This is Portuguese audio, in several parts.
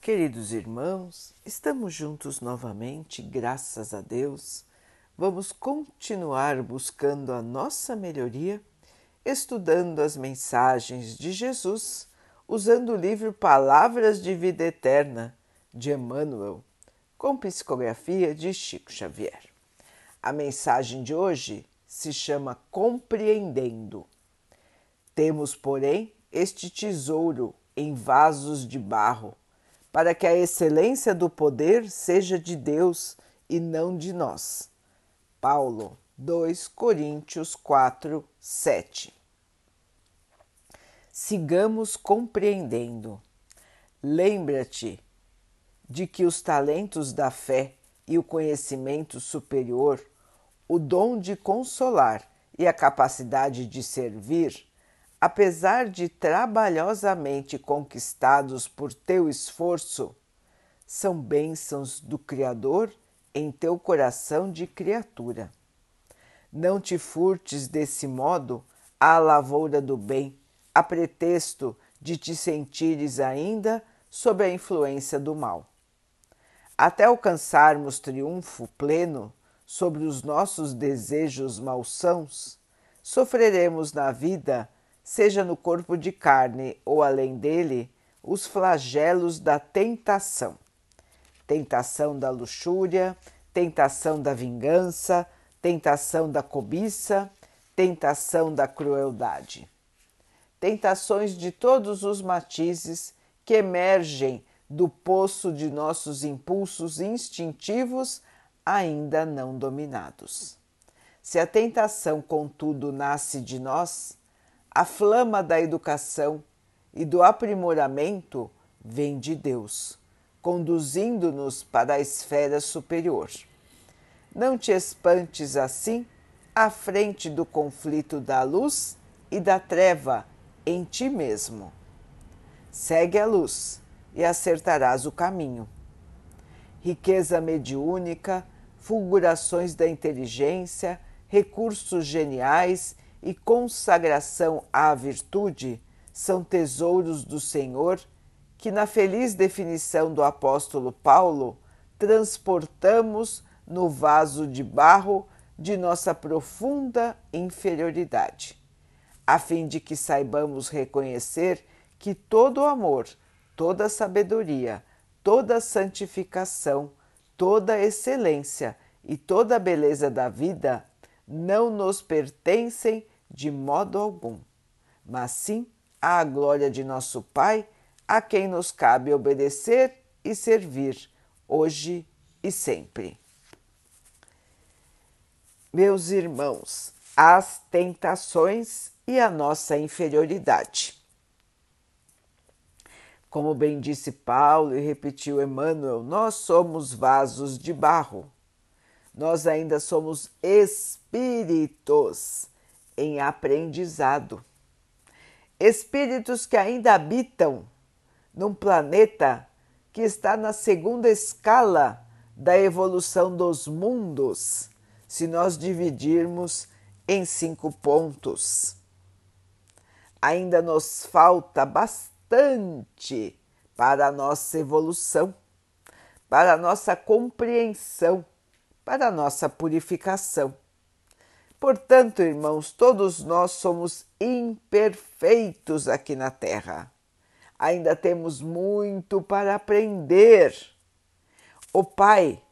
Queridos irmãos, estamos juntos novamente, graças a Deus. Vamos continuar buscando a nossa melhoria, estudando as mensagens de Jesus, usando o livro Palavras de Vida Eterna de Emmanuel, com psicografia de Chico Xavier. A mensagem de hoje se chama Compreendendo. Temos, porém, este tesouro em vasos de barro para que a excelência do poder seja de Deus e não de nós. Paulo 2 Coríntios 4, 7. Sigamos compreendendo. Lembra-te de que os talentos da fé e o conhecimento superior, o dom de consolar e a capacidade de servir apesar de trabalhosamente conquistados por teu esforço, são bênçãos do Criador em teu coração de criatura. Não te furtes desse modo à lavoura do bem, a pretexto de te sentires ainda sob a influência do mal. Até alcançarmos triunfo pleno sobre os nossos desejos malsãos, sofreremos na vida seja no corpo de carne ou além dele, os flagelos da tentação. Tentação da luxúria, tentação da vingança, tentação da cobiça, tentação da crueldade. Tentações de todos os matizes que emergem do poço de nossos impulsos instintivos ainda não dominados. Se a tentação, contudo, nasce de nós, a flama da educação e do aprimoramento vem de Deus, conduzindo-nos para a esfera superior. Não te espantes assim à frente do conflito da luz e da treva em ti mesmo. Segue a luz e acertarás o caminho. Riqueza mediúnica, fulgurações da inteligência, recursos geniais e consagração à virtude são tesouros do Senhor que, na feliz definição do apóstolo Paulo, transportamos no vaso de barro de nossa profunda inferioridade, a fim de que saibamos reconhecer que todo amor, toda sabedoria, toda santificação, toda excelência e toda beleza da vida não nos pertencem de modo algum, mas sim à glória de nosso Pai, a quem nos cabe obedecer e servir, hoje e sempre. Meus irmãos, as tentações e a nossa inferioridade. Como bem disse Paulo e repetiu Emmanuel, nós somos vasos de barro. Nós ainda somos espíritos em aprendizado. Espíritos que ainda habitam num planeta que está na segunda escala da evolução dos mundos, se nós dividirmos em cinco pontos. Ainda nos falta bastante para a nossa evolução, para a nossa compreensão, para a nossa purificação. Portanto, irmãos, todos nós somos imperfeitos aqui na Terra. Ainda temos muito para aprender. O Pai,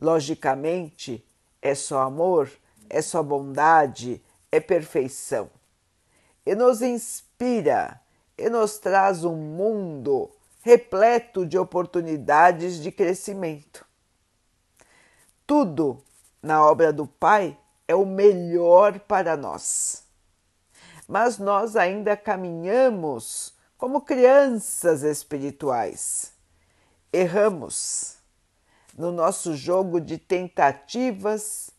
logicamente, é só amor, é só bondade, é perfeição. E nos inspira e nos traz um mundo repleto de oportunidades de crescimento. Tudo na obra do Pai é o melhor para nós. Mas nós ainda caminhamos como crianças espirituais. Erramos no nosso jogo de tentativas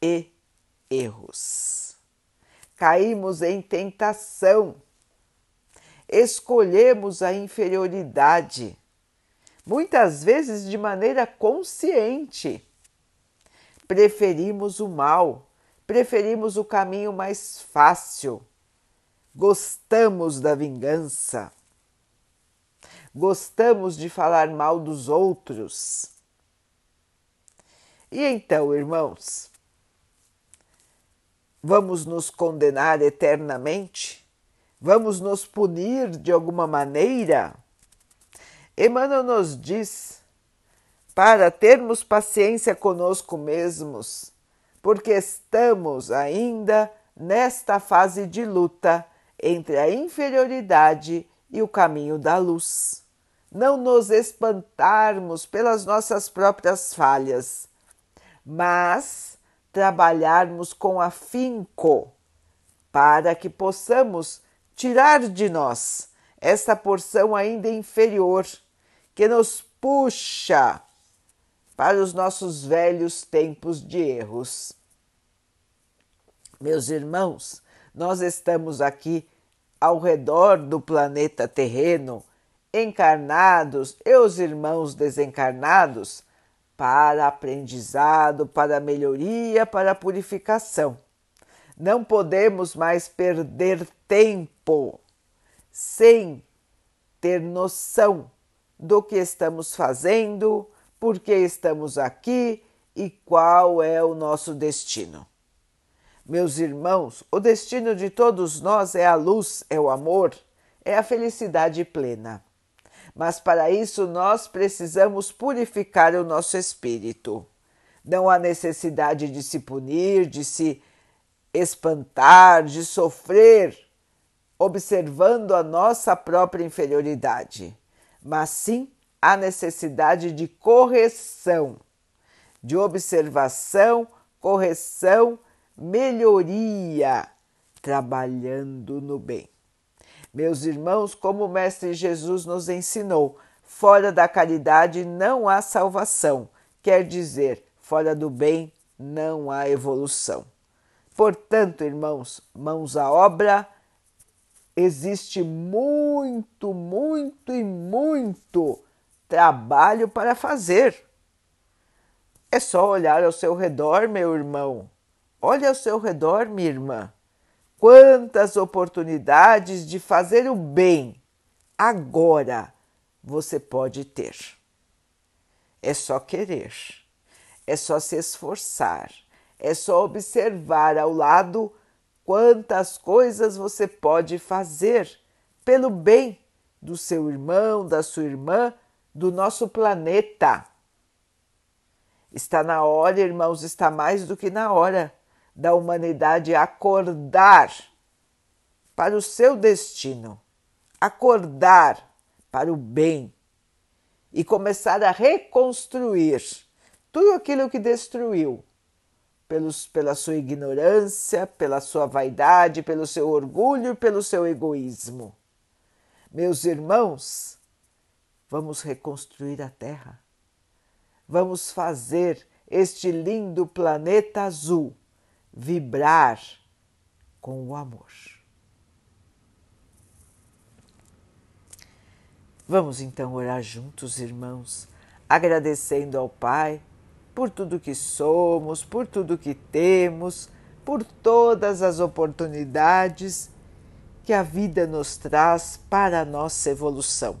e erros. Caímos em tentação. Escolhemos a inferioridade, muitas vezes de maneira consciente preferimos o mal, preferimos o caminho mais fácil, gostamos da vingança. gostamos de falar mal dos outros. E então, irmãos, vamos nos condenar eternamente? Vamos nos punir de alguma maneira? Emmanuel nos diz para termos paciência conosco mesmos, porque estamos ainda nesta fase de luta entre a inferioridade e o caminho da luz. Não nos espantarmos pelas nossas próprias falhas, mas trabalharmos com afinco para que possamos tirar de nós esta porção ainda inferior que nos puxa para os nossos velhos tempos de erros. Meus irmãos, nós estamos aqui ao redor do planeta terreno, encarnados e os irmãos desencarnados, para aprendizado, para melhoria, para purificação. Não podemos mais perder tempo sem ter noção do que estamos fazendo, por que estamos aqui e qual é o nosso destino. Meus irmãos, o destino de todos nós é a luz, é o amor, é a felicidade plena. Mas para isso nós precisamos purificar o nosso espírito. Não há necessidade de se punir, de se espantar, de sofrer, observando a nossa própria inferioridade, mas sim a necessidade de correção, de observação, correção melhoria, trabalhando no bem. Meus irmãos, como o Mestre Jesus nos ensinou, fora da caridade não há salvação, quer dizer, fora do bem não há evolução. Portanto, irmãos, mãos à obra, existe muito, muito e muito trabalho para fazer. É só olhar ao seu redor, meu irmão, Olhe ao seu redor, minha irmã. Quantas oportunidades de fazer o bem agora você pode ter. É só querer, é só se esforçar, é só observar ao lado quantas coisas você pode fazer pelo bem do seu irmão, da sua irmã, do nosso planeta. Está na hora, irmãos, está mais do que na hora da humanidade acordar para o seu destino, acordar para o bem e começar a reconstruir tudo aquilo que destruiu pelos, pela sua ignorância, pela sua vaidade, pelo seu orgulho pelo seu egoísmo. Meus irmãos, vamos reconstruir a Terra. Vamos fazer este lindo planeta azul vibrar com o amor. Vamos então orar juntos, irmãos, agradecendo ao Pai por tudo que somos, por tudo que temos, por todas as oportunidades que a vida nos traz para a nossa evolução,